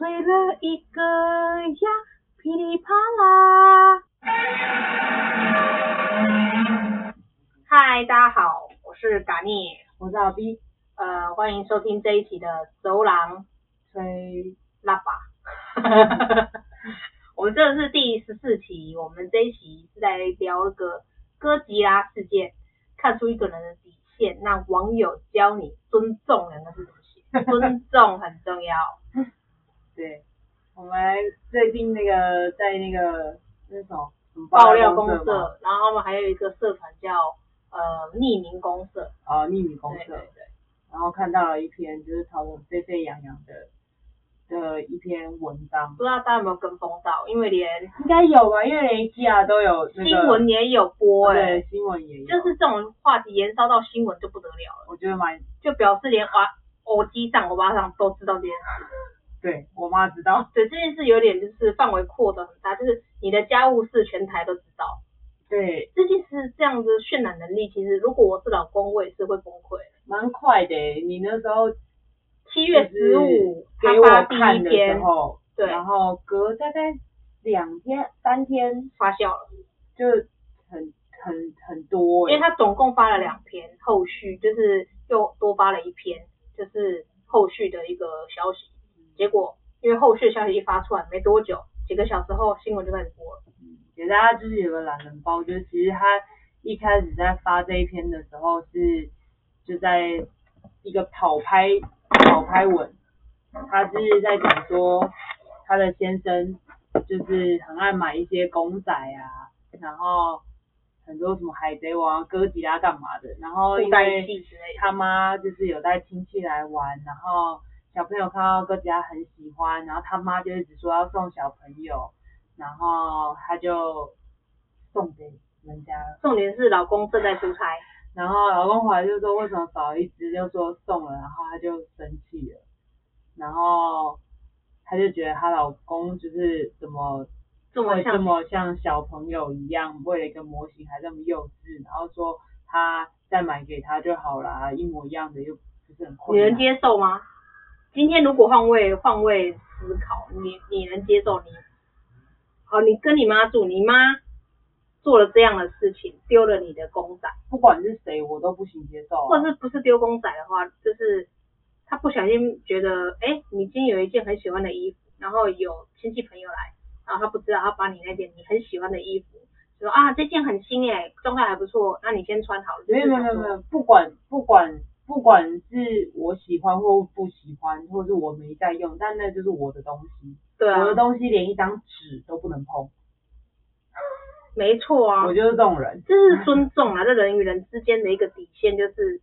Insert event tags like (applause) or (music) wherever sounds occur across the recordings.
吹了一个呀，噼里啪啦。嗨，大家好，我是嘎尼，我是阿 B，呃，欢迎收听这一期的走廊吹喇叭。(laughs) 我们这是第十四期，我们这一期是在聊一个哥吉拉事件，看出一个人的底线，让网友教你尊重人的事情，尊重很重要。对，我们最近那个在那个那种爆料公社，然后我们还有一个社团叫呃匿名公社。啊，匿名公社。对对对。然后看到了一篇就是讨论沸沸扬扬的的一篇文章，不知道大家有没有跟风到？因为连应该有吧，因为连 IKEA 都有、那个、新闻也有播哎、欸，对，新闻也有，就是这种话题延烧到新闻就不得了了。我觉得蛮，就表示连娃我机上我巴上都知道这件事。对，我妈知道。(laughs) 对，这件事有点就是范围扩得很大，就是你的家务事全台都知道。对，这件事这样子渲染能力，其实如果我是老公，我也是会崩溃。蛮快的，你那时候七月十五给我看的时候，对，然后隔大概两天三天发酵了，就很很很多。因为他总共发了两篇，后续就是又多发了一篇，就是后续的一个消息。结果，因为后续消息一发出来没多久，几个小时后新闻就开始播了。嗯，给大家就是有个懒人包，就是其实他一开始在发这一篇的时候是就在一个跑拍跑拍文，他是在讲说他的先生就是很爱买一些公仔啊，然后很多什么海贼王、哥吉拉干嘛的，然后因为他妈就是有带亲戚来玩，然后。小朋友看到哥吉拉很喜欢，然后他妈就一直说要送小朋友，然后他就送给人家。重点是老公正在出差，然后老公回来就说为什么少一只，就说送了，然后他就生气了，然后他就觉得她老公就是怎么这么这么像小朋友一样，为了一个模型还这么幼稚，然后说他再买给他就好啦，一模一样的又不是很困难。你能接受吗？今天如果换位换位思考，你你能接受你？好，你跟你妈住，你妈做了这样的事情，丢了你的公仔，不管是谁，我都不行接受啊。或者是不是丢公仔的话，就是他不小心觉得，哎，你今天有一件很喜欢的衣服，然后有亲戚朋友来，然后他不知道，他把你那件你很喜欢的衣服，说啊这件很新哎，状态还不错，那你先穿好了。没有没有没有，不管不管。不管是我喜欢或不喜欢，或是我没在用，但那就是我的东西。对啊，我的东西连一张纸都不能碰。(laughs) 没错啊，我就是这种人。这是尊重啊，这人与人之间的一个底线，就是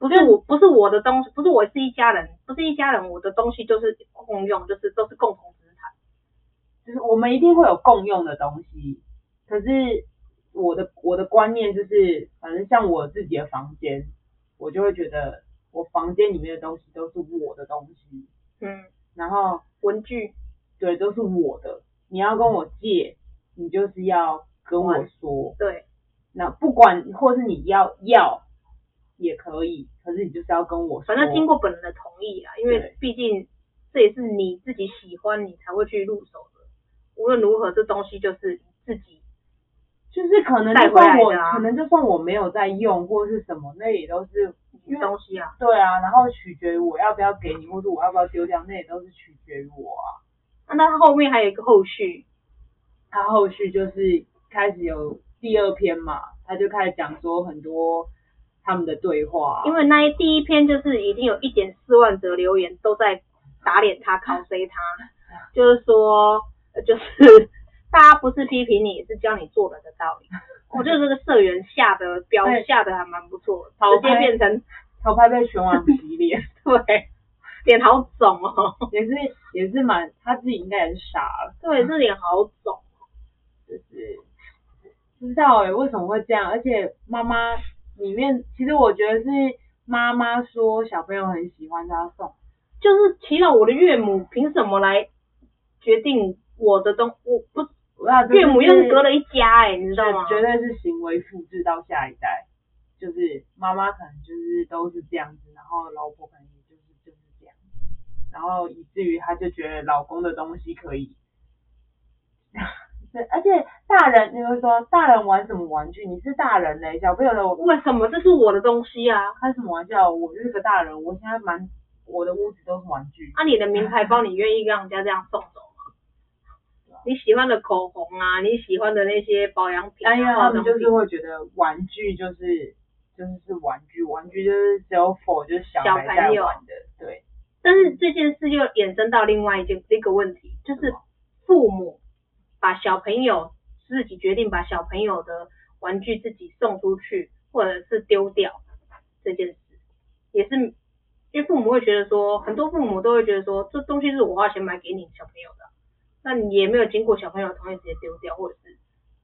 不是我不是我的东西，不是我是一家人，不是一家人，我的东西就是共用，就是都是共同资产。就是我们一定会有共用的东西，可是我的我的观念就是，反正像我自己的房间。我就会觉得我房间里面的东西都是我的东西，嗯，然后文具，对，都是我的。你要跟我借，你就是要跟我说，对。那不管或是你要要也可以，可是你就是要跟我说，反正经过本人的同意啊，因为毕竟这也是你自己喜欢，你才会去入手的。无论如何，这东西就是自己。就是可能就算我，可能就算我没有在用或是什么，那也都是东西啊。对啊，然后取决于我要不要给你，或者我要不要丢掉，那也都是取决于我啊。那他后面还有一个后续，他后续就是开始有第二篇嘛，他就开始讲说很多他们的对话。因为那一第一篇就是已经有一点四万则留言都在打脸他、(laughs) 靠塞他，就是说，就是。大家不是批评你，是教你做人的道理。(laughs) 我觉得这个社员下的标下的还蛮不错，直接变成头拍被全网洗脸，(laughs) 对，脸好肿哦，(laughs) 也是也是蛮他自己应该也是傻了，对，这脸好肿，就是不知道哎、欸、为什么会这样，而且妈妈里面其实我觉得是妈妈说小朋友很喜欢他送，就是提到我的岳母凭什么来决定我的东我不。岳母又是隔了一家哎、欸，你知道吗？绝对是行为复制到下一代，就是妈妈可能就是都是这样子，然后老婆可能也就是就是这样。然后以至于她就觉得老公的东西可以。(laughs) 对，而且大人你会说大人玩什么玩具？你是大人嘞，小朋友的为什么这是我的东西啊？开什么玩笑？我就是个大人，我现在满我的屋子都是玩具。啊，你的名牌包你愿意让人家这样送走吗？你喜欢的口红啊，你喜欢的那些保养品，啊，哎呀，他们就是会觉得玩具就是就是是玩具，玩具就是只有 for 就是小孩在玩的，对。但是这件事又衍生到另外一件一个问题，就是父母。把小朋友自己决定把小朋友的玩具自己送出去，或者是丢掉这件事，也是因为父母会觉得说，很多父母都会觉得说，这东西是我花钱买给你小朋友的，那你也没有经过小朋友同意直接丢掉，或者是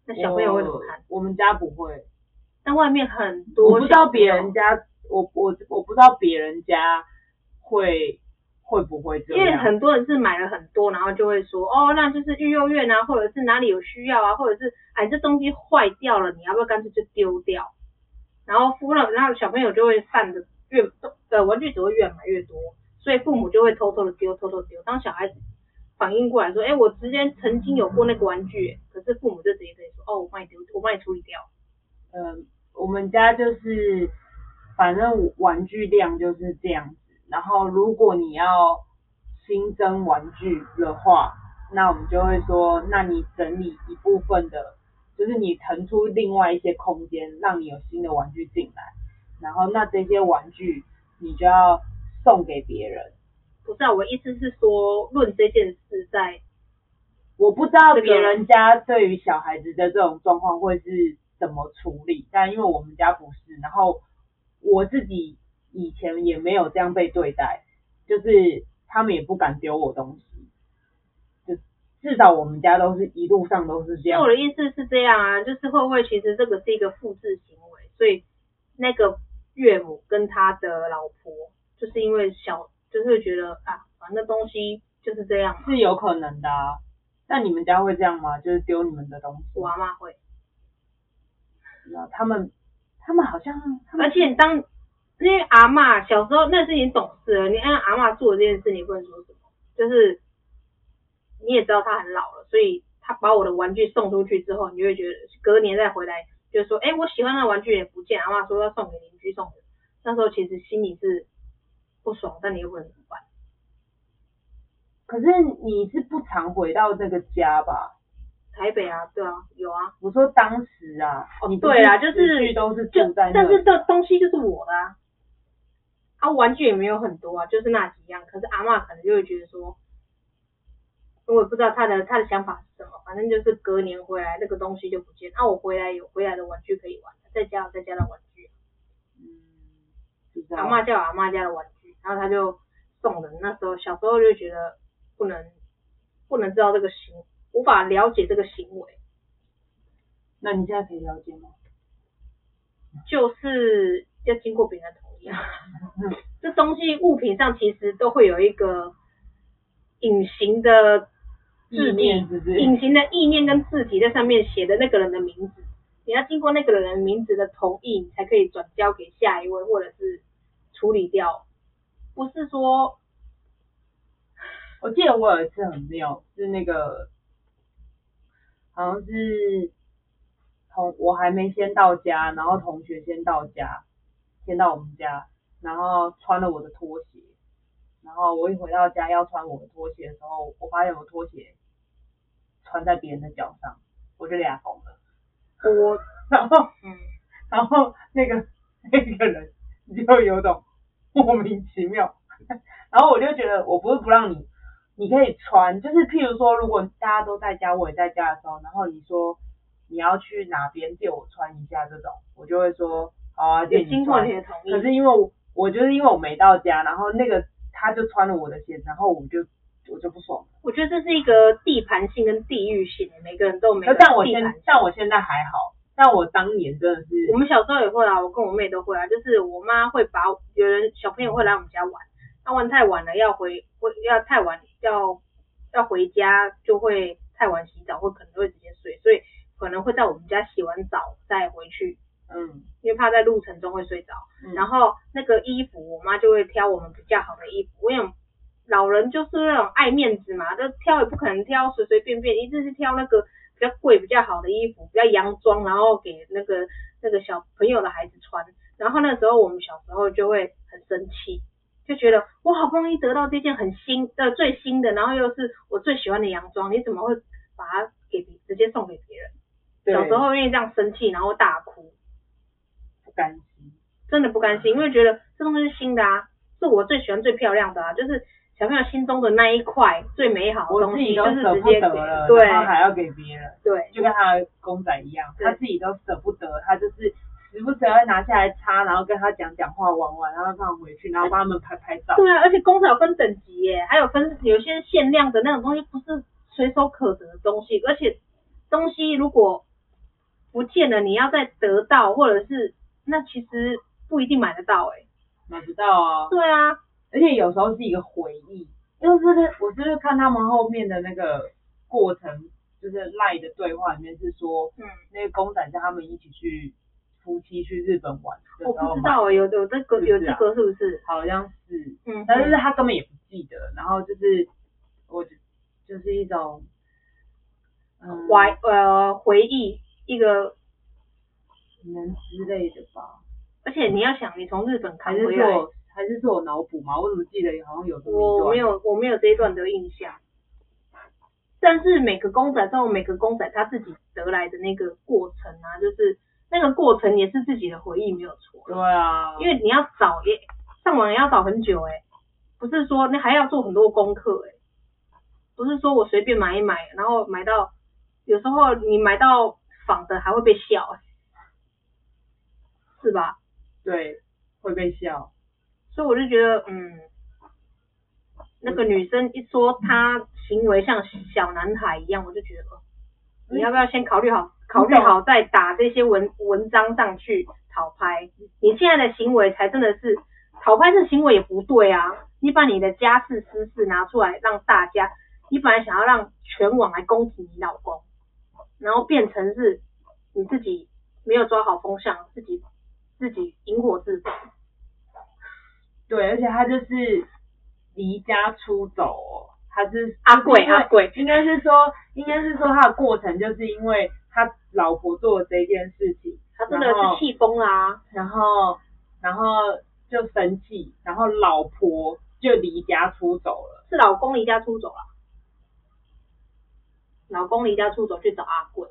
那小朋友会怎么看？我，我们家不会，但外面很多，我不知道别人家，我我我不知道别人家会。会不会这样？因为很多人是买了很多，然后就会说，哦，那就是育幼院啊，或者是哪里有需要啊，或者是哎，这东西坏掉了，你要不要干脆就丢掉？然后敷了，然后小朋友就会散的越，呃，玩具只会越买越多，所以父母就会偷偷的丢，偷偷丢。当小孩子反应过来说，哎，我之前曾经有过那个玩具，可是父母就直接可以说，哦，我帮你丢，我帮你处理掉。嗯、我们家就是，反正玩具量就是这样子。然后，如果你要新增玩具的话，那我们就会说，那你整理一部分的，就是你腾出另外一些空间，让你有新的玩具进来。然后，那这些玩具你就要送给别人。不是啊，我意思是说，论这件事在，我不知道别人家对于小孩子的这种状况会是怎么处理，但因为我们家不是，然后我自己。以前也没有这样被对待，就是他们也不敢丢我东西，就至少我们家都是一路上都是这样。我的意思是这样啊，就是会不会其实这个是一个复制行为，所以那个岳母跟他的老婆就是因为小，就是觉得啊，反正东西就是这样，是有可能的啊。那你们家会这样吗？就是丢你们的东西？我阿妈会。那他们，他们好像，而且当。因为阿嬷小时候那是已经懂事了，你按阿嬷做的这件事，你不能说什么，就是你也知道他很老了，所以他把我的玩具送出去之后，你就会觉得隔年再回来，就说，哎，我喜欢的玩具也不见，阿嬷说要送给邻居送的，那时候其实心里是不爽，但你又不能怎么办？可是你是不常回到这个家吧？台北啊，对啊，有啊。我说当时啊，哦，你对啊，就是都是住在那，但是这东西就是我的啊。啊、玩具也没有很多啊，就是那几样。可是阿嬷可能就会觉得说，我也不知道他的他的想法是什么，反正就是隔年回来那个东西就不见。啊，我回来有回来的玩具可以玩，在家有在家的玩具。嗯，阿嬷叫阿嬷家的玩具，然后他就送人。那时候小时候就觉得不能不能知道这个行，无法了解这个行为。那你现在可以了解吗？就是要经过别人的同意啊。(laughs) 这东西物品上其实都会有一个隐形的字体，隐形的意念跟字体在上面写的那个人的名字，你要经过那个人名字的同意，你才可以转交给下一位，或者是处理掉。不是说，我记得我有一次很妙，是那个好像是同我还没先到家，然后同学先到家。先到我们家，然后穿了我的拖鞋，然后我一回到家要穿我的拖鞋的时候，我发现我拖鞋穿在别人的脚上，我就俩红了。我，然后，嗯，然后那个 (laughs) 那个人就有种莫名其妙，(laughs) 然后我就觉得我不是不让你，你可以穿，就是譬如说，如果大家都在家，我也在家的时候，然后你说你要去哪边借我穿一下这种，我就会说。好啊，就经过你的同意。可是因为我，我就是因为我没到家，然后那个他就穿了我的鞋，然后我就我就不爽。我觉得这是一个地盘性跟地域性，每个人都没有。像我现像我现在还好，但我当年真的是。我们小时候也会啊，我跟我妹都会啊，就是我妈会把有人小朋友会来我们家玩，那玩太晚了要回，会要太晚要要回家就会太晚洗澡，或可能会直接睡，所以可能会在我们家洗完澡再回去。嗯，因为怕在路程中会睡着，嗯，然后那个衣服我妈就会挑我们比较好的衣服，因为老人就是那种爱面子嘛，就挑也不可能挑随随便便，一定是挑那个比较贵、比较好的衣服，比较洋装，然后给那个那个小朋友的孩子穿。然后那时候我们小时候就会很生气，就觉得我好不容易得到这件很新的、最新的，然后又是我最喜欢的洋装，你怎么会把它给直接送给别人？小时候因为这样生气，然后大哭，不甘心，真的不甘心，因为觉得这东西是新的啊，是我最喜欢、最漂亮的啊，就是小朋友心中的那一块最美好的东西，就是直接给，对，然后还要给别人，对，就跟他的公仔一样，他自己都舍不得，他就是时不时会拿下来擦，然后跟他讲讲话、玩玩，然后放回去，然后帮他们拍拍照。对啊，而且公仔有分等级耶，还有分有些限量的那种东西，不是随手可得的东西，而且东西如果不见了，你要再得到，或者是那其实不一定买得到哎、欸，买不到啊。对啊，而且有时候是一个回忆，就是我就是看他们后面的那个过程，就是赖的对话里面是说，嗯，那个公仔叫他们一起去夫妻去日本玩。我不知道有有这个有这个是不是？好像是，嗯，但是他根本也不记得，然后就是我就是一种怀呃回忆。一个人之类的吧，而且你要想，你从日本开回来，还是还是说我脑补嘛？我怎么记得好像有这么一段？我没有，我没有这一段的印象。但是每个公仔都有每个公仔他自己得来的那个过程啊，就是那个过程也是自己的回忆，没有错。对啊，因为你要找也上网也要找很久哎、欸，不是说你还要做很多功课哎、欸，不是说我随便买一买，然后买到有时候你买到。仿的还会被笑，是吧？对，会被笑。所以我就觉得，嗯，那个女生一说她行为像小男孩一样，我就觉得，你要不要先考虑好，考虑好再打这些文文章上去讨拍？你现在的行为才真的是讨拍，这行为也不对啊！你把你的家事私事拿出来让大家，你本来想要让全网来攻击你老公。然后变成是你自己没有抓好风向，自己自己引火自焚。对，而且他就是离家出走，他是阿贵阿贵，应该是说应该是说他的过程就是因为他老婆做了这件事情，他真的是气疯啦，然后然后就生气，然后老婆就离家出走了，是老公离家出走了。老公离家出走去找阿贵，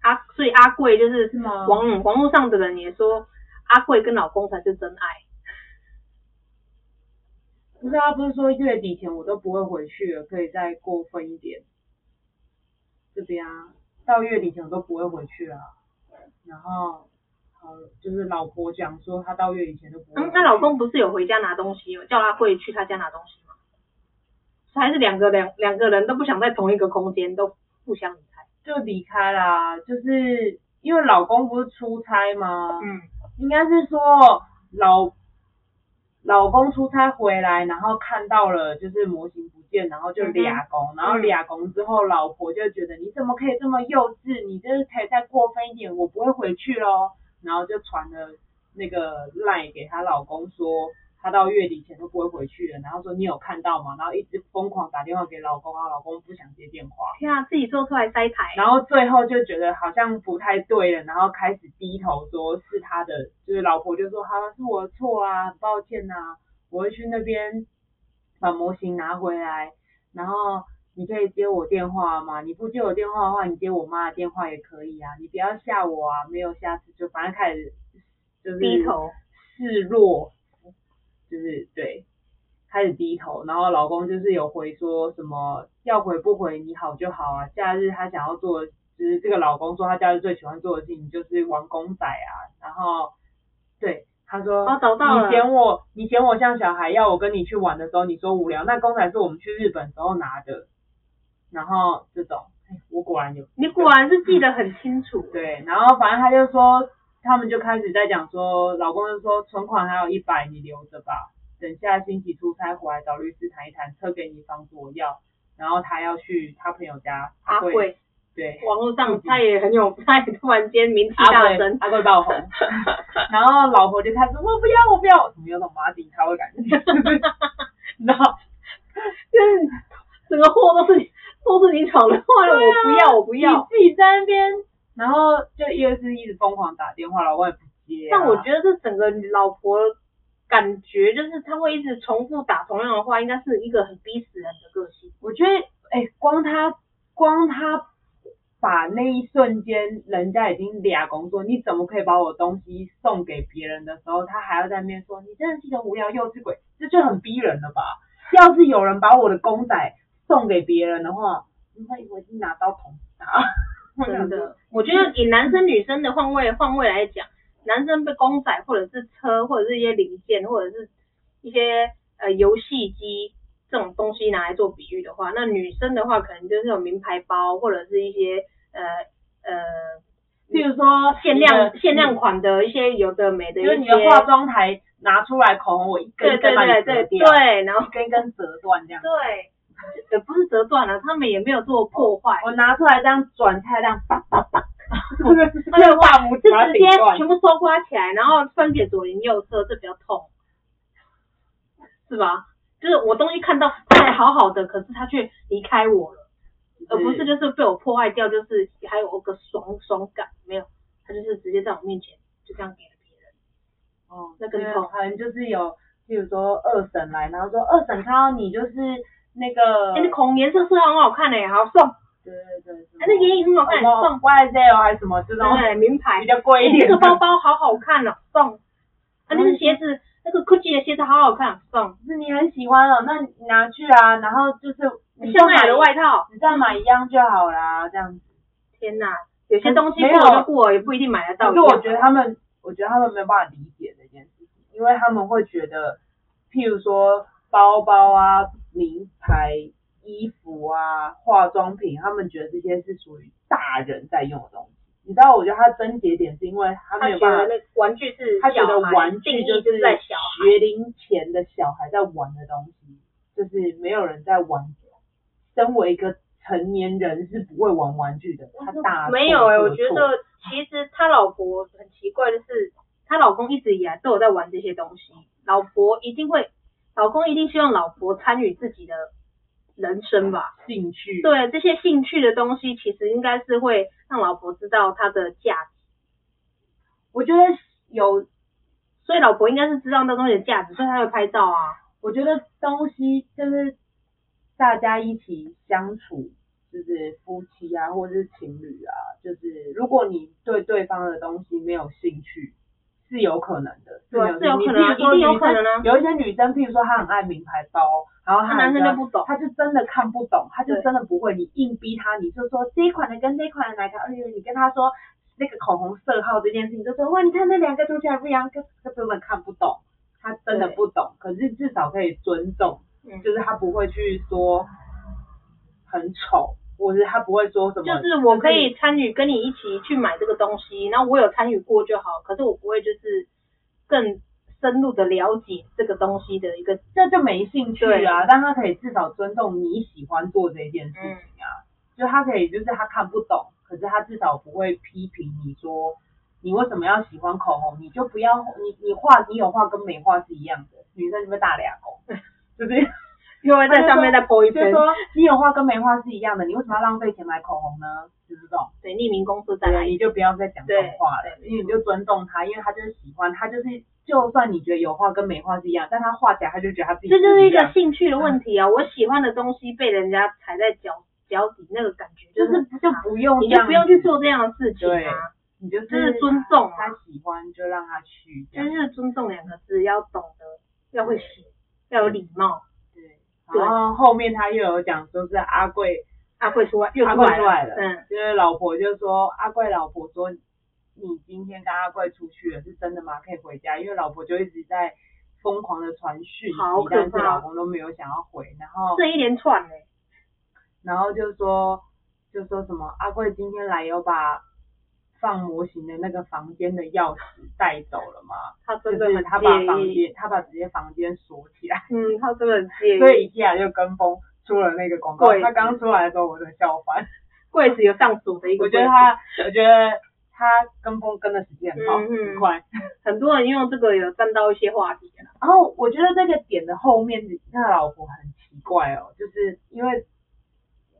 阿所以阿贵就是网网络上的人也说阿贵跟老公才是真爱。不是他不是说月底前我都不会回去了，可以再过分一点。这边啊，到月底前我都不会回去了。然后，好，就是老婆讲说她到月底前都不会。嗯，那老公不是有回家拿东西，有叫阿贵去他家拿东西吗？还是两个两两个人都不想在同一个空间，都互相离开，就离开啦。就是因为老公不是出差吗？嗯，应该是说老老公出差回来，然后看到了就是模型不见，然后就俩公，嗯、然后俩公之后，老婆就觉得你怎么可以这么幼稚？你就是可以再过分一点，我不会回去喽。然后就传了那个 line 给她老公说。他到月底前都不会回去了，然后说你有看到吗？然后一直疯狂打电话给老公啊，老公不想接电话。天啊，自己做出来塞台。然后最后就觉得好像不太对了，然后开始低头说是他的，就是老婆就说好了，是我的错啊，很抱歉呐、啊，我会去那边把模型拿回来，然后你可以接我电话吗？你不接我电话的话，你接我妈的电话也可以啊，你不要吓我啊，没有下次就反正开始就是低头示弱。就是对，开始低头，然后老公就是有回说什么要回不回你好就好啊。假日他想要做，就是这个老公说他假日最喜欢做的事情就是玩公仔啊。然后对他说，哦，找到了，你嫌我你嫌我像小孩，要我跟你去玩的时候你说无聊，那公仔是我们去日本时候拿的。然后这种，我果然有，你果然是记得很清楚。对，然后反正他就说。他们就开始在讲说，老公就说存款还有一百，你留着吧，等下星期出差回来找律师谈一谈，车给你，房子我要，然后他要去他朋友家，阿贵，对，网络上他也很有，他也突然间名气大增，阿贵爆红，然后老婆就开始我不要我不要，怎么有种马景涛的感觉？(laughs) 然后就是整个货都是都是你闯的祸，啊、我不要我不要，你自己在那边，然后就一个是一直疯狂打电话，老公也不接、啊。但我觉得这整个老婆感觉就是他会一直重复打同样的话，应该是一个很逼死人的个性。我觉得，哎、欸，光他光他。把那一瞬间，人家已经俩工作，你怎么可以把我东西送给别人的时候，他还要在那边说，你真的是个无聊幼稚鬼，这就很逼人了吧？(laughs) 要是有人把我的公仔送给别人的话，你会我已经拿刀捅他。真的，我觉得以男生女生的换位换位来讲，男生被公仔或者是车或者是一些零件或者是一些呃游戏机。这种东西拿来做比喻的话，那女生的话可能就是有名牌包或者是一些呃呃，譬如说限量限量款的一些有的没的一些，就是你的化妆台拿出来口红，我一根一根把你折掉，对，然后一根一根折断这样，对，也不是折断了，他们也没有做破坏，我拿出来这样转菜这样叭叭叭 (laughs) (laughs) 那个大拇指直接全部收刮起来，然后分解左邻右舍，这比较痛，是吧？就是我东西看到他还好好的，可是他却离开我了，是而不是就是被我破坏掉，就是还有个爽爽感没有，他就是直接在我面前就这样给了别人。哦，那更痛，可能就是有，比如说二婶来，然后说二婶看到你就是那个，哎、欸，那口红颜色是很好看的，好送。对对对。哎，那眼影很好看，送。YSL 还是什么这种？对，名牌比较贵一点。这个包包好好看哦，送。啊，那个鞋子。那个 Gucci 的鞋子好好看，送，是你很喜欢哦，那你拿去啊，然后就是香奈儿的外套，你再买一样就好啦，这样子。天哪，有些东西过就过，也不一定买得到。可是我觉得他们，我觉得他们没有办法理解这件事情，因为他们会觉得，譬如说包包啊、名牌衣服啊、化妆品，他们觉得这些是属于大人在用的东西。你知道，我觉得他症结点是因为他没有办法，那玩具是他觉得玩具就是在小学龄前的小孩在玩的东西，就是没有人在玩。身为一个成年人是不会玩玩具的，他大没有哎、我觉得其实他老婆很奇怪的是，他老公一直以来都有在玩这些东西，老婆一定会，老公一定希望老婆参与自己的。人生吧，兴趣，对，这些兴趣的东西，其实应该是会让老婆知道它的价值。我觉得有，所以老婆应该是知道那东西的价值，所以她会拍照啊。我觉得东西就是大家一起相处，就是夫妻啊，或者是情侣啊，就是如果你对对方的东西没有兴趣，是有可能的。对，是有可能啊，一定有可能啊。有一些女生，譬如说她很爱名牌包。然后她男生就不懂，她就真的看不懂，她就真的不会。你硬逼她，你就说这一款的跟这一款的哪个？而且你跟她说那个口红色号这件事情，就说哇，你看那两个涂起来不一样，他他根本看不懂，他真的不懂。可是至少可以尊重，就是他不会去说很丑，或者他不会说什么。就是我可以参与跟你一起去买这个东西，然后我有参与过就好。可是我不会就是更。深入的了解这个东西的一个，这就没兴趣啊。但他可以至少尊重你喜欢做这件事情啊。就他可以，就是他看不懂，可是他至少不会批评你说你为什么要喜欢口红，你就不要你你画你有画跟没画是一样的。女生就会大俩工，(laughs) 就是因为在上面再播一遍，就是说你有画跟没画是一样的，你为什么要浪费钱买口红呢？就是这种。对，匿名公司再来，你就不要再讲这种话了，因为你就尊重他，因为他就是喜欢，他就是。就算你觉得有画跟没画是一样，但他画起来他就觉得他自己。这就是一个兴趣的问题啊！嗯、我喜欢的东西被人家踩在脚脚底，那个感觉就是就不用，你就不用去做这样的事情啊！你就是尊重，他喜欢就让他去，就是尊重两个字，要懂得，要会写，要有礼貌。对，然后后面他又有讲说是阿贵，阿贵出来，又出来了，嗯，就是老婆就说阿贵老婆说。你今天跟阿贵出去了，是真的吗？可以回家，因为老婆就一直在疯狂的传讯息，但是老公都没有想要回，然后这一连串嘞，然后就说就说什么阿贵今天来有把放模型的那个房间的钥匙带走了吗？他真的他把房间他把直接房间锁起来，嗯，他真的很介意，所以一下就跟风出了那个广告，他刚出来的时候我就笑翻。柜子有上锁的一个。我觉得他，我觉得他跟风跟的时间很好，嗯、很快。(laughs) 很多人用这个有占到一些话题。然后我觉得这个点的后面，那老婆很奇怪哦，就是因为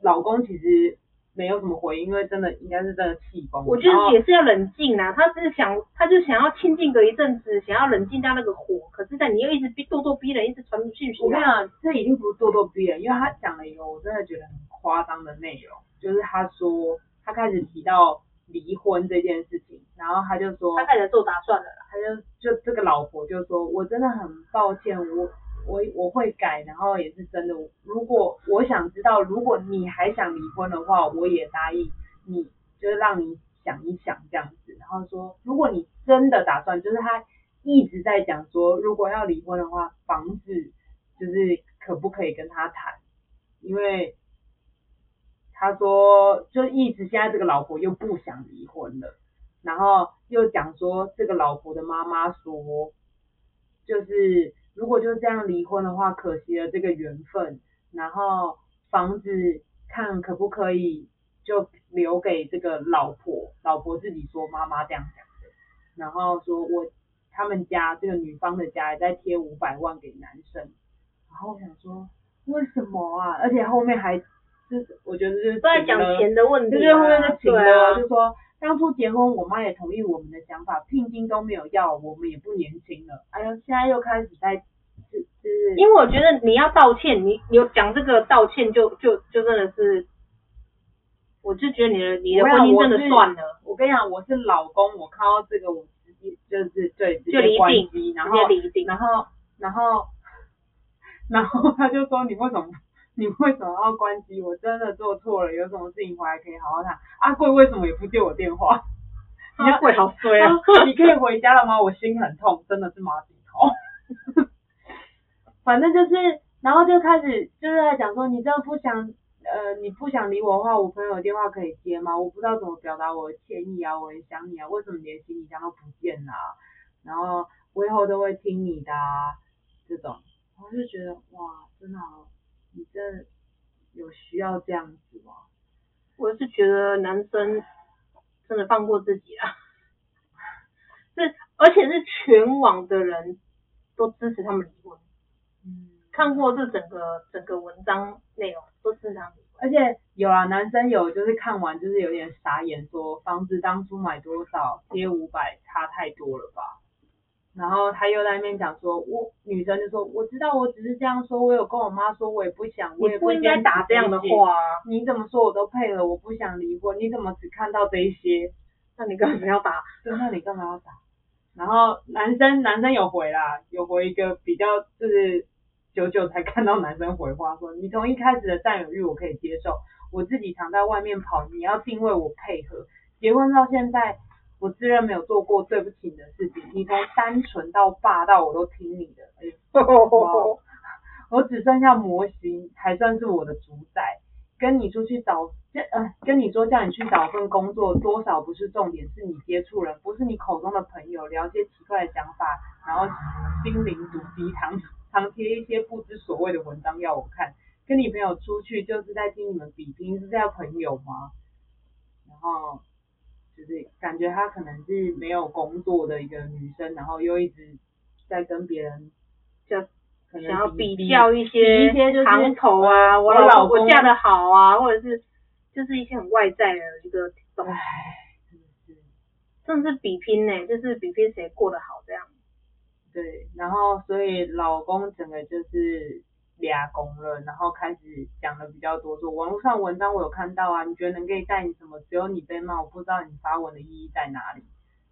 老公其实。没有什么回应，因为真的应该是真的气疯。我觉得也是要冷静啊，他只是想，他就想要清静个一阵子，想要冷静掉那个火。可是，在你又一直逼咄咄逼人，一直传讯息。我跟你讲，这已经不是咄咄逼人，因为他讲了一个我真的觉得很夸张的内容，就是他说他开始提到离婚这件事情，然后他就说他开始做打算了，他就就这个老婆就说，我真的很抱歉，我。我我会改，然后也是真的。如果我想知道，如果你还想离婚的话，我也答应你，就是让你想一想这样子。然后说，如果你真的打算，就是他一直在讲说，如果要离婚的话，房子就是可不可以跟他谈？因为他说，就一直现在这个老婆又不想离婚了，然后又讲说这个老婆的妈妈说，就是。如果就这样离婚的话，可惜了这个缘分。然后房子看可不可以就留给这个老婆，老婆自己说妈妈这样讲的。然后说我他们家这个女方的家也在贴五百万给男生。然后我想说为什么啊？而且后面还就是我觉得就是都在讲钱的问题，就是后面的情了，就说。当初结婚，我妈也同意我们的想法，聘金都没有要，我们也不年轻了。哎呦，现在又开始在，是是。因为我觉得你要道歉，你有讲这个道歉就，就就就真的是，我就觉得你的你的婚姻真的算了。我跟你讲，我是老公，我看到这个我直接就是对直接关机，然后然后然后 (laughs) 然后他就说你为什么？你为什么要关机？我真的做错了，有什么事情回来可以好好谈。阿贵为什么也不接我电话？(laughs) 阿贵好衰啊！你可以回家了吗？我心很痛，真的是马景涛。(laughs) 反正就是，然后就开始就是在讲说，你真的不想呃，你不想理我的话，我朋友的电话可以接吗？我不知道怎么表达我的歉意啊，我很想你啊，为什么连行李箱都不见啦啊？然后我以后都会听你的啊，这种，我就觉得哇，真的好。你这有需要这样子吗？我是觉得男生真的放过自己啊，是而且是全网的人都支持他们离婚。嗯，看过这整个整个文章内容都是这样子，而且有啊，男生有就是看完就是有点傻眼，说房子当初买多少贴五百差太多了吧。然后他又在那边讲说，我女生就说，我知道，我只是这样说，我有跟我妈说，我也不想，我也不应该打这样的话。你怎么说我都配合，我不想离婚，你怎么只看到这一些？那你干嘛要打？对，那你干嘛要打？然后男生男生有回啦，有回一个比较就是久久才看到男生回话说，你从一开始的占有欲我可以接受，我自己常在外面跑，你要定位我配合，结婚到现在。我自认没有做过对不起你的事情，你从单纯到霸道我都听你的，哎，(laughs) 我只剩下模型还算是我的主宰，跟你出去找，呃，跟你说叫你去找份工作，多少不是重点，是你接触人，不是你口中的朋友，聊些奇怪的想法，然后心灵毒鸡汤，常贴一些不知所谓的文章要我看，跟你朋友出去就是在听你们比拼，是这样朋友吗？然后。就是感觉她可能是没有工作的一个女生，然后又一直在跟别人就可能想要比较一些一些行头啊，我老婆嫁得好啊，或者是就是一些很外在的一个东西，真的是真的是比拼呢，就是比拼谁过得好这样。对，然后所以老公整个就是。俩公了，然后开始讲的比较多，说网络上文章我有看到啊，你觉得能给带你什么？只有你被骂，我不知道你发文的意义在哪里。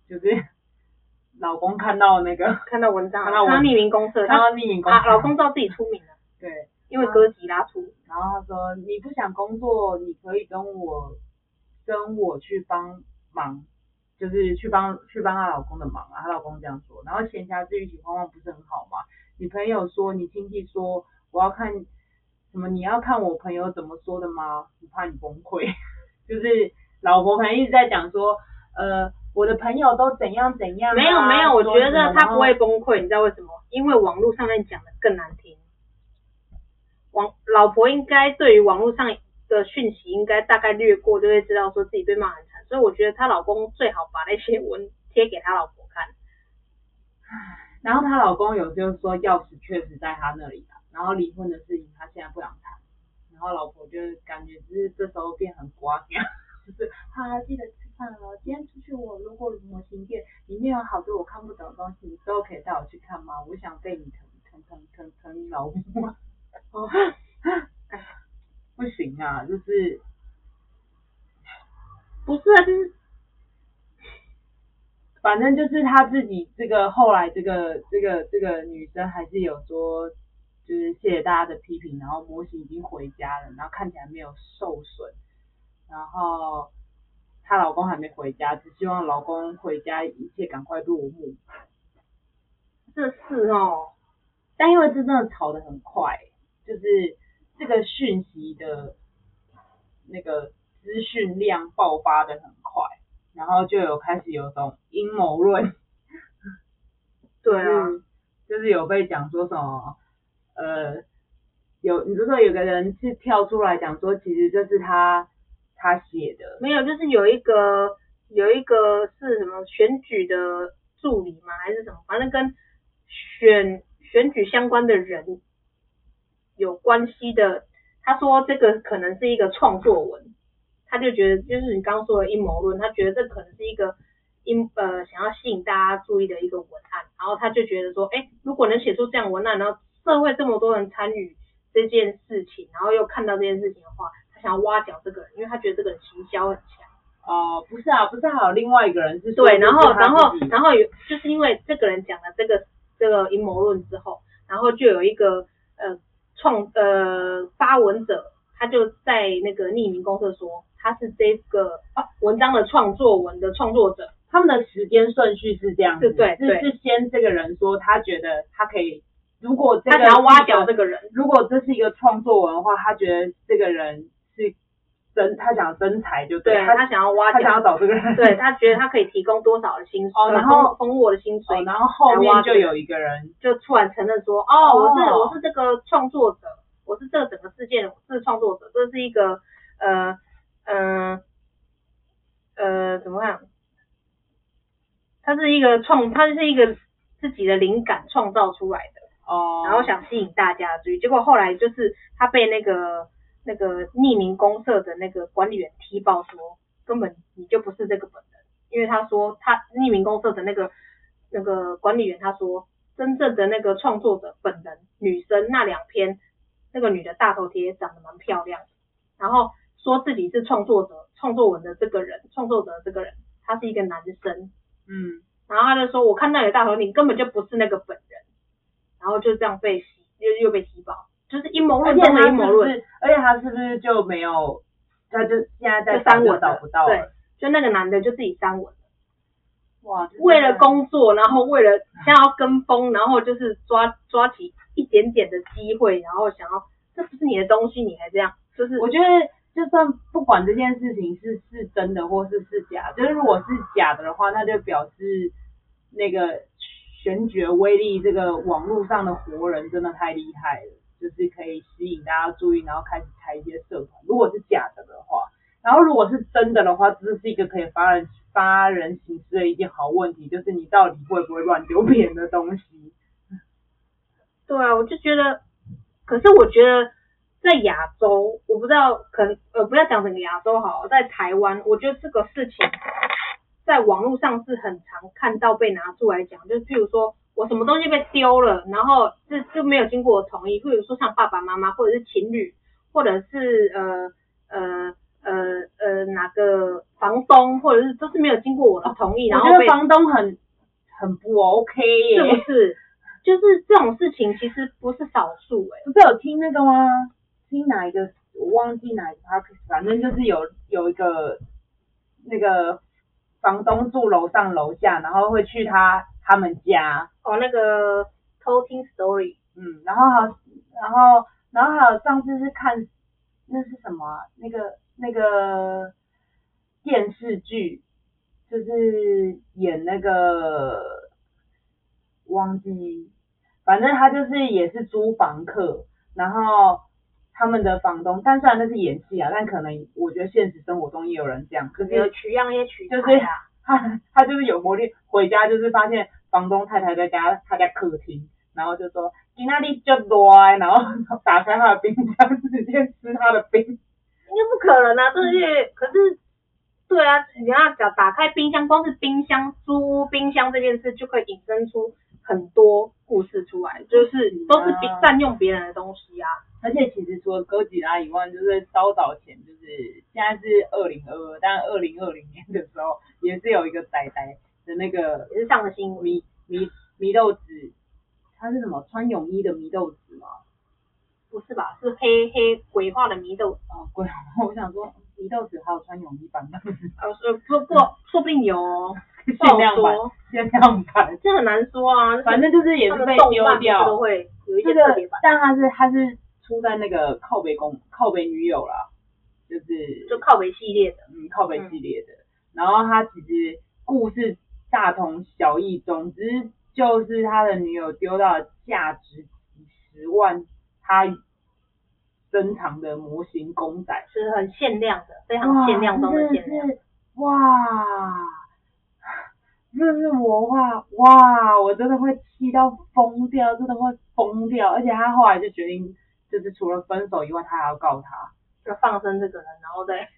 就是 (laughs) 老公看到那个 (laughs) 看到文章，看到他匿名公社，看到匿名公社，老公知道自己出名了，对，因为哥吉拉出名。然后他说你不想工作，你可以跟我跟我去帮忙，就是去帮去帮她老公的忙啊。她老公这样说，然后闲暇之余情况况不是很好吗？你朋友说，你亲戚说。我要看什么？你要看我朋友怎么说的吗？我怕你崩溃。(laughs) 就是老婆可能一直在讲说，呃，我的朋友都怎样怎样啊。没有没有，我觉得他不会崩溃，你知道为什么？因为网络上面讲的更难听。网老婆应该对于网络上的讯息应该大概略过，就会知道说自己被骂很惨。所以我觉得她老公最好把那些文贴给他老婆看。然后她老公有就是说钥匙确实在他那里，然后离婚的事情他现在不想谈。然后老婆就感觉就是这时候变很乖，就是好记得吃饭了。今天出去我路过模型店，里面有好多我看不懂的东西，你都可以带我去看吗？我想被你疼疼疼疼疼你老婆。(laughs) 哦，不行啊，就是不是啊，就是反正就是他自己这个后来这个这个这个女生还是有说。就是谢谢大家的批评，然后模型已经回家了，然后看起来没有受损，然后她老公还没回家，只希望老公回家一切赶快落幕。这是哦，但因为这真的吵得很快，就是这个讯息的那个资讯量爆发的很快，然后就有开始有种阴谋论。(laughs) 对啊，就是有被讲说什么。呃，有，你就说有个人是跳出来讲说，其实这是他他写的，没有，就是有一个有一个是什么选举的助理吗？还是什么？反正跟选选举相关的人有关系的。他说这个可能是一个创作文，他就觉得就是你刚刚说的阴谋论，他觉得这可能是一个阴呃想要吸引大家注意的一个文案，然后他就觉得说，哎，如果能写出这样文案，然后社会这么多人参与这件事情，然后又看到这件事情的话，他想要挖角这个人，因为他觉得这个人行销很强。哦，不是啊，不是还有另外一个人是？对，然后然后然后有就是因为这个人讲了这个这个阴谋论之后，然后就有一个呃创呃发文者，他就在那个匿名公社说他是这个啊文章的创作文的创作者，他们的时间顺序是这样子，对对，是是先这个人说他觉得他可以。如果这个他想要挖掉这个人，如果这是一个创作文的话，他觉得这个人是真，他想真才就对，对他，想要挖角，他想要找这个人，对他觉得他可以提供多少的薪水，哦，然后丰我的薪水，哦，然后后面就有一个人。就突然承认说，哦，我是我是这个创作者，我是这个整个事件我是创作者，这是一个呃呃呃怎么样？他是一个创，他是一个自己的灵感创造出来的。哦，然后想吸引大家的注意，结果后来就是他被那个那个匿名公社的那个管理员踢爆说，根本你就不是这个本人，因为他说他匿名公社的那个那个管理员他说，真正的那个创作者本人女生那两篇那个女的大头贴长得蛮漂亮的，然后说自己是创作者创作文的这个人创作者的这个人他是一个男生，嗯，然后他就说我看到你的大头，你根本就不是那个本人。然后就这样被洗，又又被踢爆，就是阴谋论中的阴谋论。而且他是不是就没有，他就现在在删文找不到。对，就那个男的就自己删文了。哇！为了工作，然后为了想要跟风，然后就是抓抓起一点点的机会，然后想要，这不是你的东西，你还这样，就是我觉得就算不管这件事情是是真的或是是假，就是如果是假的的话，那就表示那个。选举威力，这个网络上的活人真的太厉害了，就是可以吸引大家注意，然后开始开一些社团。如果是假的的话，然后如果是真的的话，这是一个可以发人发人省思的一件好问题，就是你到底会不会乱丢别人的东西？对啊，我就觉得，可是我觉得在亚洲，我不知道，可能呃，不要讲整个亚洲好，在台湾，我觉得这个事情。在网络上是很常看到被拿出来讲，就譬如说我什么东西被丢了，然后这就没有经过我同意，或者说像爸爸妈妈或者是情侣，或者是呃呃呃呃哪个房东，或者是都是没有经过我的同意，然后被房东很很不 OK 耶，是不是？就是这种事情其实不是少数诶，不是有听那个吗？听哪一个？我忘记哪一个，反正就是有有一个那个。房东住楼上楼下，然后会去他他们家。哦，那个偷听 story。嗯，然后好然后然后还有上次是看那是什么啊？那个那个电视剧，就是演那个忘记，反正他就是也是租房客，然后他们的房东，但虽然那是演戏啊，但可能我觉得现实生活中也有人这样，可是有取样也取就是他 (laughs) 他就是有魔力，回家就是发现房东太太在家，他在客厅，然后就说你那里就多，然后打开他的冰箱，直接吃他的冰，应该不可能啊，这些可是。对啊，你要打打开冰箱，光是冰箱租冰箱这件事就可以引申出很多故事出来，就是都是别占用别人的东西啊。而且其实除了哥吉拉以外，就是稍早前，就是现在是二零二二，但二零二零年的时候也是有一个仔仔的那个也是上了新闻，祢祢祢豆子，他是什么穿泳衣的迷豆子吗？不是吧？是黑黑鬼化的迷豆子哦，鬼，我想说。迷豆子还有穿泳衣版的，呃，不不，说不定有哦，(laughs) 限量版，限量版，这很难说啊。反正就是也是被丢掉，都会有一些特别版。但他是他是出在那个靠北公靠北女友啦，就是就靠北系列的，嗯，靠北系列的。然后他其实故事大同小异，总之就是他的女友丢到价值几十万，他。珍藏的模型公仔是很限量的，非常限量中的限量。哇，这是我画，哇，我真的会气到疯掉，真的会疯掉。而且他后来就决定，就是除了分手以外，他还要告他，就放生这个人，然后再，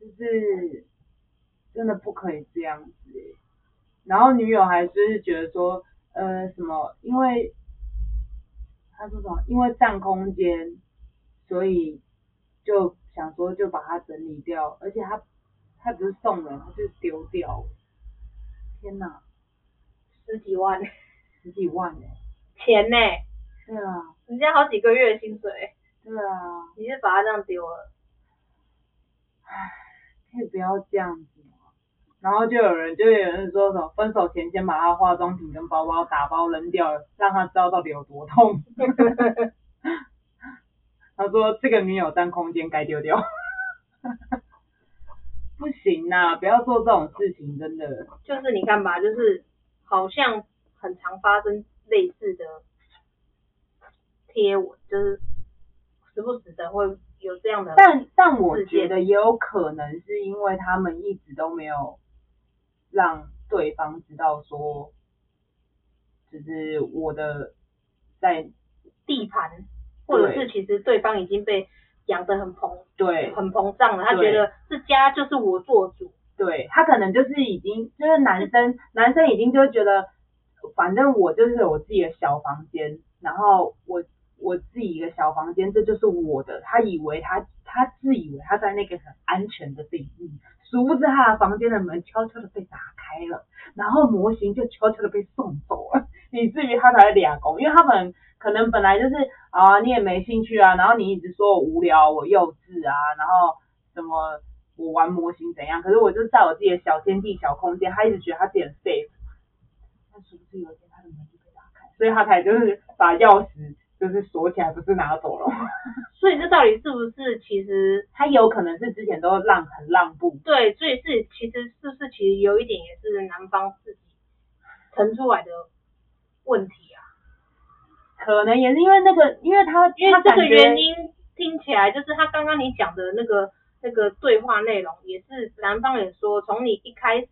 就是真的不可以这样子。然后女友还是觉得说，呃，什么？因为他说什么？因为占空间。所以就想说，就把它整理掉，而且他他不是送人，他就是丢掉。天哪，十几万，十几万呢？钱呢？对啊，人家好几个月的薪水。对啊，你就把它这样丢了。唉，可以不要这样子吗？然后就有人就有人说什么，分手前先把他化妆品跟包包打包扔掉，让他知道到底有多痛。(laughs) 他说：“这个女友占空间，该丢掉。(laughs) ”不行呐、啊，不要做这种事情，真的。就是你看吧，就是好像很常发生类似的贴文，就是时不时的会有这样的。但但我觉得也有可能是因为他们一直都没有让对方知道说，就是我的在地盘。或者是其实对方已经被养得很膨，对，很膨胀了。他觉得这家就是我做主，对，他可能就是已经就是男生，男生已经就觉得，反正我就是我自己的小房间，然后我我自己一个小房间，这就是我的。他以为他他自以为他在那个很安全的地域，殊不知他的房间的门悄悄的被打开了，然后模型就悄悄的被送走了，(laughs) 以至于他才俩公，因为他们。可能本来就是啊，你也没兴趣啊，然后你一直说我无聊，我幼稚啊，然后什么我玩模型怎样？可是我就在我自己的小天地、小空间，他一直觉得他自己很 safe。但是不是有一天他的门就被打开，所以他才就是把钥匙就是锁起来，不是拿走了。(laughs) 所以这到底是不是其实他有可能是之前都让很让步？对，所以是其实是不是其实有一点也是男方自己腾出来的问题啊？可能也是因为那个，因为他因为这个原因听起来就是他刚刚你讲的那个那个对话内容，也是男方也说，从你一开始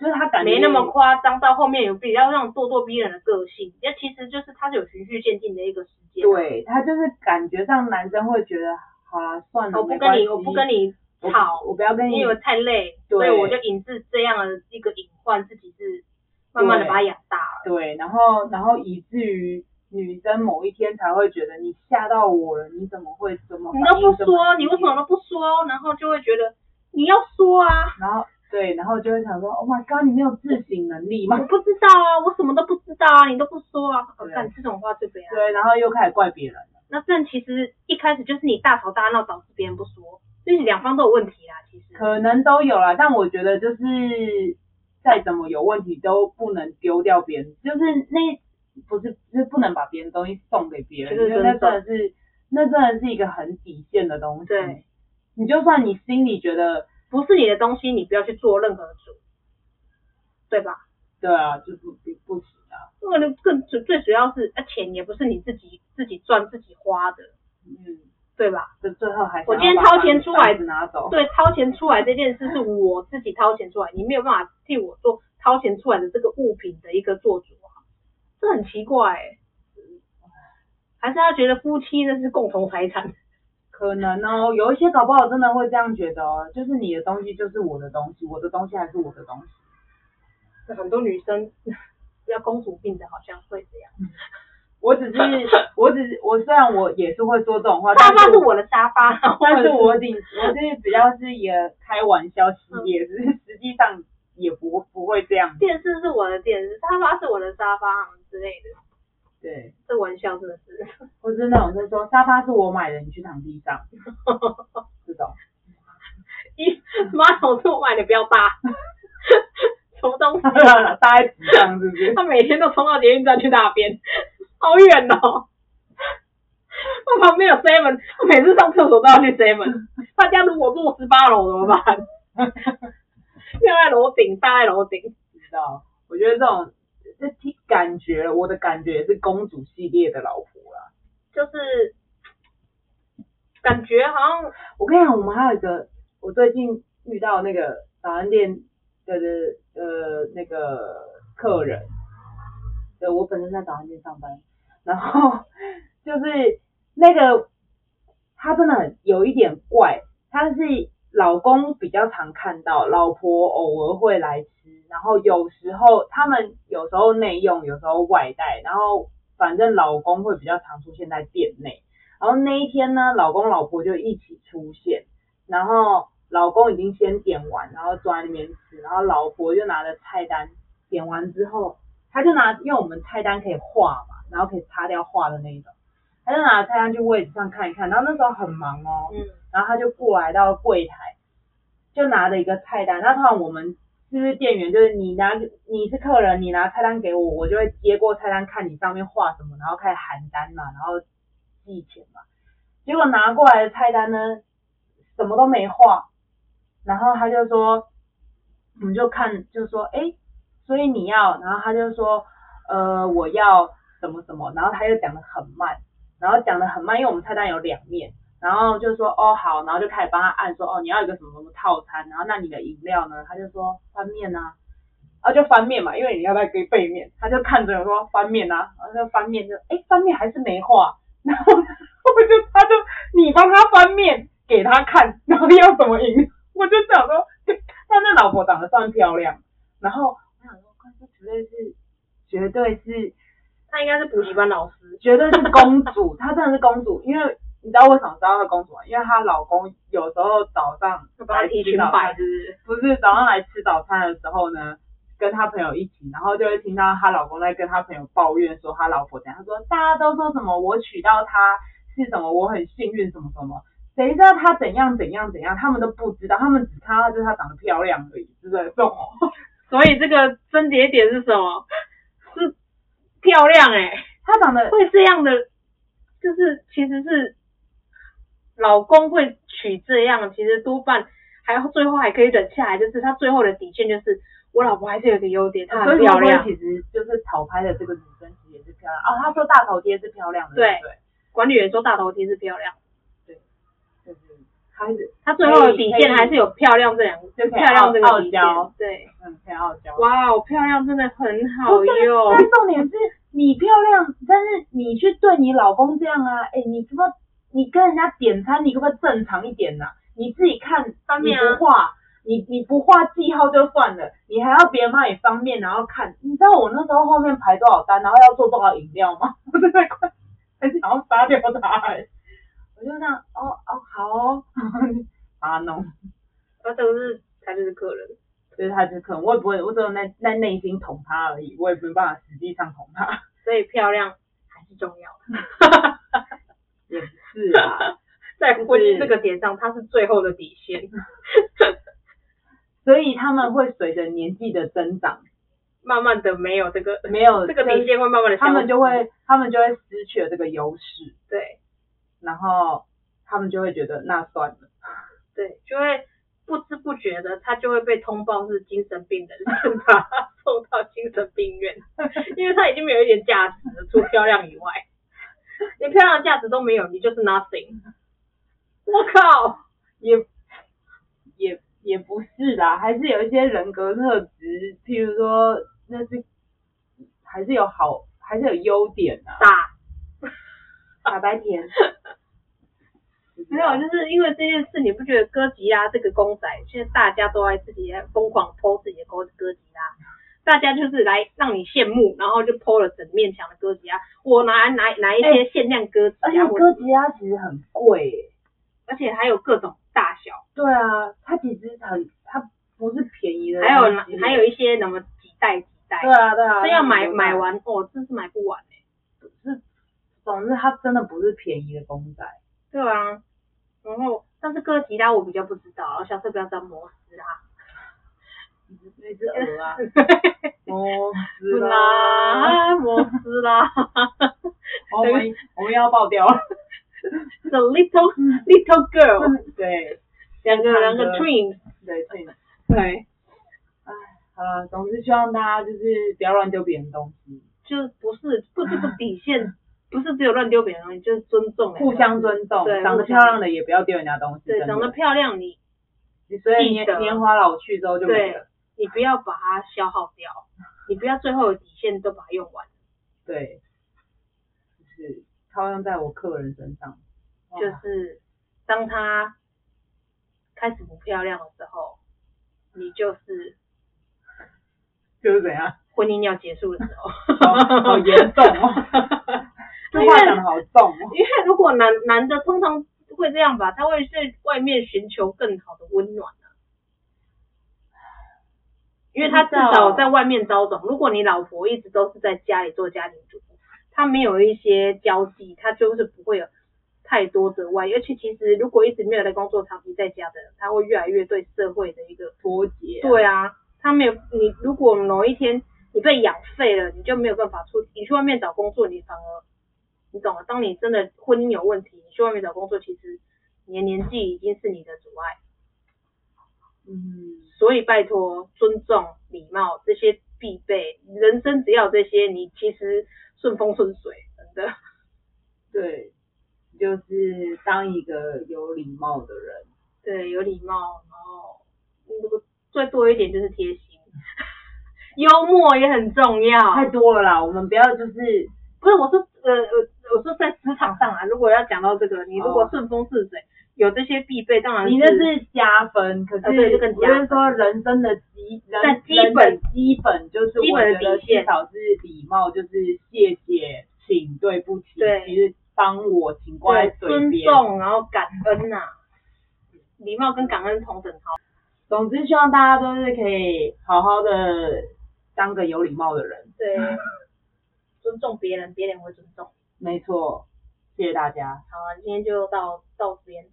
就是他感觉没那么夸张，到后面有比较那种咄咄逼人的个性，那其实就是他是有循序渐进的一个时间。对，他就是感觉上男生会觉得，好了算了，我不跟你我不跟你吵，我不要跟你，因为太累，所以我就引致这样的一个隐患，自己是慢慢的把他养大了。对，然后然后以至于。女生某一天才会觉得你吓到我了，你怎么会这么？你都不说，你为什么都不说？然后就会觉得你要说啊。然后对，然后就会想说，Oh my god，你没有自省能力吗？我不知道啊，我什么都不知道啊，你都不说啊。我看这种话最不要。对，然后又开始怪别人了。那这其实一开始就是你大吵大闹导致别人不说，所以两方都有问题啦。其实可能都有啦，但我觉得就是再怎么有问题都不能丢掉别人，就是那。不是，就是不能把别人东西送给别人，因为那真的是，那真的是一个很底线的东西。对，你就算你心里觉得不是你的东西，你不要去做任何主，对吧？对啊，就不不不行啊。那个更最最主要是，啊，钱也不是你自己自己赚自己花的。嗯。对吧？这最后还我今天掏钱出来拿走，对，掏钱出来这件事是我自己掏钱出来，你没有办法替我做掏钱出来的这个物品的一个做主啊，这很奇怪哎，还是他觉得夫妻那是共同财产？可能哦，有一些搞不好真的会这样觉得哦，就是你的东西就是我的东西，我的东西还是我的东西。很多女生 (laughs) 要公主病的，好像会这样。(laughs) 我只是，我只是，我虽然我也是会说这种话，沙发是我的沙发，(laughs) 但是我顶，我就是比较是也开玩笑系列，是实际上也不不会这样。电视是我的电视，沙发是我的沙发之类的。对，这玩笑真的是，(laughs) 我是那种就是说沙发是我买的，你去躺地上，(laughs) 这种。一马桶是我买的，不要搭。(laughs) 什么东西？搭在纸上是不是？他每天都冲到捷运站去大便，好远哦。他旁边有 seven，他每次上厕所都要去 seven。他家如果住十八楼怎么办？要在楼顶，搭在楼顶。知道？我觉得这种。这感觉，我的感觉也是公主系列的老婆啦，就是感觉好像，我跟你讲，我们还有一个，我最近遇到那个早餐店的的呃那个客人，对，我本身在早餐店上班，然后 (laughs) 就是那个他真的很有一点怪，他是老公比较常看到，老婆偶尔会来。然后有时候他们有时候内用，有时候外带，然后反正老公会比较常出现在店内。然后那一天呢，老公老婆就一起出现，然后老公已经先点完，然后坐在那边吃，然后老婆就拿着菜单点完之后，他就拿，因为我们菜单可以画嘛，然后可以擦掉画的那一种，他就拿着菜单去位置上看一看，然后那时候很忙哦，嗯，然后他就过来到柜台，就拿着一个菜单，那通常我们。是不是店员？就是你拿，你是客人，你拿菜单给我，我就会接过菜单，看你上面画什么，然后开始喊单嘛，然后记钱嘛。结果拿过来的菜单呢，什么都没画，然后他就说，我们就看，就说，哎，所以你要，然后他就说，呃，我要什么什么，然后他又讲的很慢，然后讲的很慢，因为我们菜单有两面。然后就说哦好，然后就开始帮他按说哦你要一个什么什么套餐，然后那你的饮料呢？他就说翻面啊，啊就翻面嘛，因为你要在给背面，他就看着我说翻面啊，然后就翻面就哎翻面还是没画，然后我就他就你帮他翻面给他看，然后要什么饮料，我就想说，他那老婆长得算漂亮，然后我想说，这绝对是绝对是，他应该是补习班老师，绝对是公主，她真的是公主，因为。你知道为什么知道她公主吗？因为她老公有时候早上来吃早餐，不是早上来吃早餐的时候呢，跟她朋友一起，然后就会听到她老公在跟她朋友抱怨说她老婆怎样，他说大家都说什么我娶到她是什么，我很幸运什么什么，谁知道她怎样怎样怎样，他们都不知道，他们只看到就是她长得漂亮而已，是不是？所以这个症结点是什么？是漂亮哎、欸，她长得会这样的，就是其实是。老公会娶这样，其实多半还最后还可以忍下来，就是他最后的底线就是我老婆还是有个优点，她很漂亮。其实就是讨拍的这个女生其实也是漂亮哦。他说大头贴是漂亮的，对对。管理员说大头贴是漂亮，对，就是他是他最后的底线还是有漂亮这两个，就漂亮这个底线，对，嗯，很傲娇。哇，我漂亮真的很好用。但重点是你漂亮，但是你去对你老公这样啊，哎，你怎么？你跟人家点餐，你可不可以正常一点呐、啊？你自己看翻面，你不画，你你不画记号就算了，你还要别人帮你方便，然后看。你知道我那时候后面排多少单，然后要做多少饮料吗？(laughs) 我真的快，很想要杀掉他、欸。我就这样，哦哦好哦，把 (laughs) 他弄。那这个是他就是客人，就是他就是客人，我也不会，我只有在在内心捅他而已，我也没办法实际上捅他。所以漂亮还是重要的。(laughs) 在婚姻这个点上，他是最后的底线，(laughs) 所以他们会随着年纪的增长，(laughs) 慢慢的没有这个没有这个底线会慢慢的，他们就会他们就会失去了这个优势，对，然后他们就会觉得那算了，对，就会不知不觉的他就会被通报是精神病人，把他送到精神病院，因为他已经没有一点价值了，除漂亮以外。(laughs) 你漂亮的价值都没有，你就是 nothing。我靠，也也也不是啦，还是有一些人格特质，譬如说那是还是有好，还是有优点啊。傻傻 (laughs) 白甜。(laughs) 没有，就是因为这件事，你不觉得哥吉拉这个公仔，现在大家都在自己疯狂 po 自己的哥哥吉拉，大家就是来让你羡慕，然后就 po 了整面墙的哥吉拉。我拿拿拿一些限量哥吉拉，而且哥吉拉其实很贵，而且还有各种大小。对啊，它其实很，它不是便宜的。还有还有一些什么几代几代。对啊对啊。这要买买完哦，真是买不完哎。是，总之它真的不是便宜的公仔。对啊。然后，但是哥吉拉我比较不知道，我下次不要当摩斯拉，那只鹅啊，摩斯拉，摩斯拉，我 (laughs) 们我们要爆掉。了，The little little girl，对，两个两个 twins，对 twins，对，哎，好了，总之希望大家就是不要乱丢别人东西，就不是不这个底线。不是只有乱丢别人东西，就是尊重，互相尊重。对，长得漂亮的也不要丢人家东西。对，长得漂亮你，你所以年年华老去之后就没了。你不要把它消耗掉，你不要最后的底线都把它用完。对，就是套用在我客人身上，就是当他开始不漂亮的时候，你就是就是怎样？婚姻要结束的时候，好严重哦。(laughs) 这话讲的好重哦，因为如果男男的通常会这样吧，他会在外面寻求更好的温暖啊，因为他至少在外面招总。如果你老婆一直都是在家里做家庭主妇，他没有一些交际，他就是不会有太多的外。而且其实如果一直没有在工作，长期在家的人，他会越来越对社会的一个脱节。对啊，他没有你，如果某一天你被养废了，你就没有办法出，你去外面找工作，你反而。你懂了，当你真的婚姻有问题，你去外面找工作，其实你的年纪已经是你的阻碍。嗯，所以拜托，尊重、礼貌这些必备，人生只要这些，你其实顺风顺水，真的。(laughs) 对，就是当一个有礼貌的人。对，有礼貌，然后如果最多一点就是贴心，(laughs) 幽默也很重要。太多了啦，我们不要就是，不是我说呃呃。我说在职场上啊，如果要讲到这个，你如果顺风顺水，有这些必备，当然你那是加分。可是我就是说人生的基，人基本基本就是我觉得至少是礼貌，就是谢谢，请，对不起，对，其实帮我，请挂在嘴边。尊重，然后感恩呐，礼貌跟感恩同等好。总之，希望大家都是可以好好的当个有礼貌的人。对，尊重别人，别人会尊重。没错，谢谢大家。好，今天就到到这边，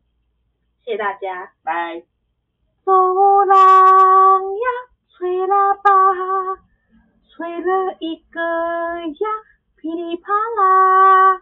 谢谢大家，拜。呀，吹喇叭，吹了一个呀，噼里啪啦。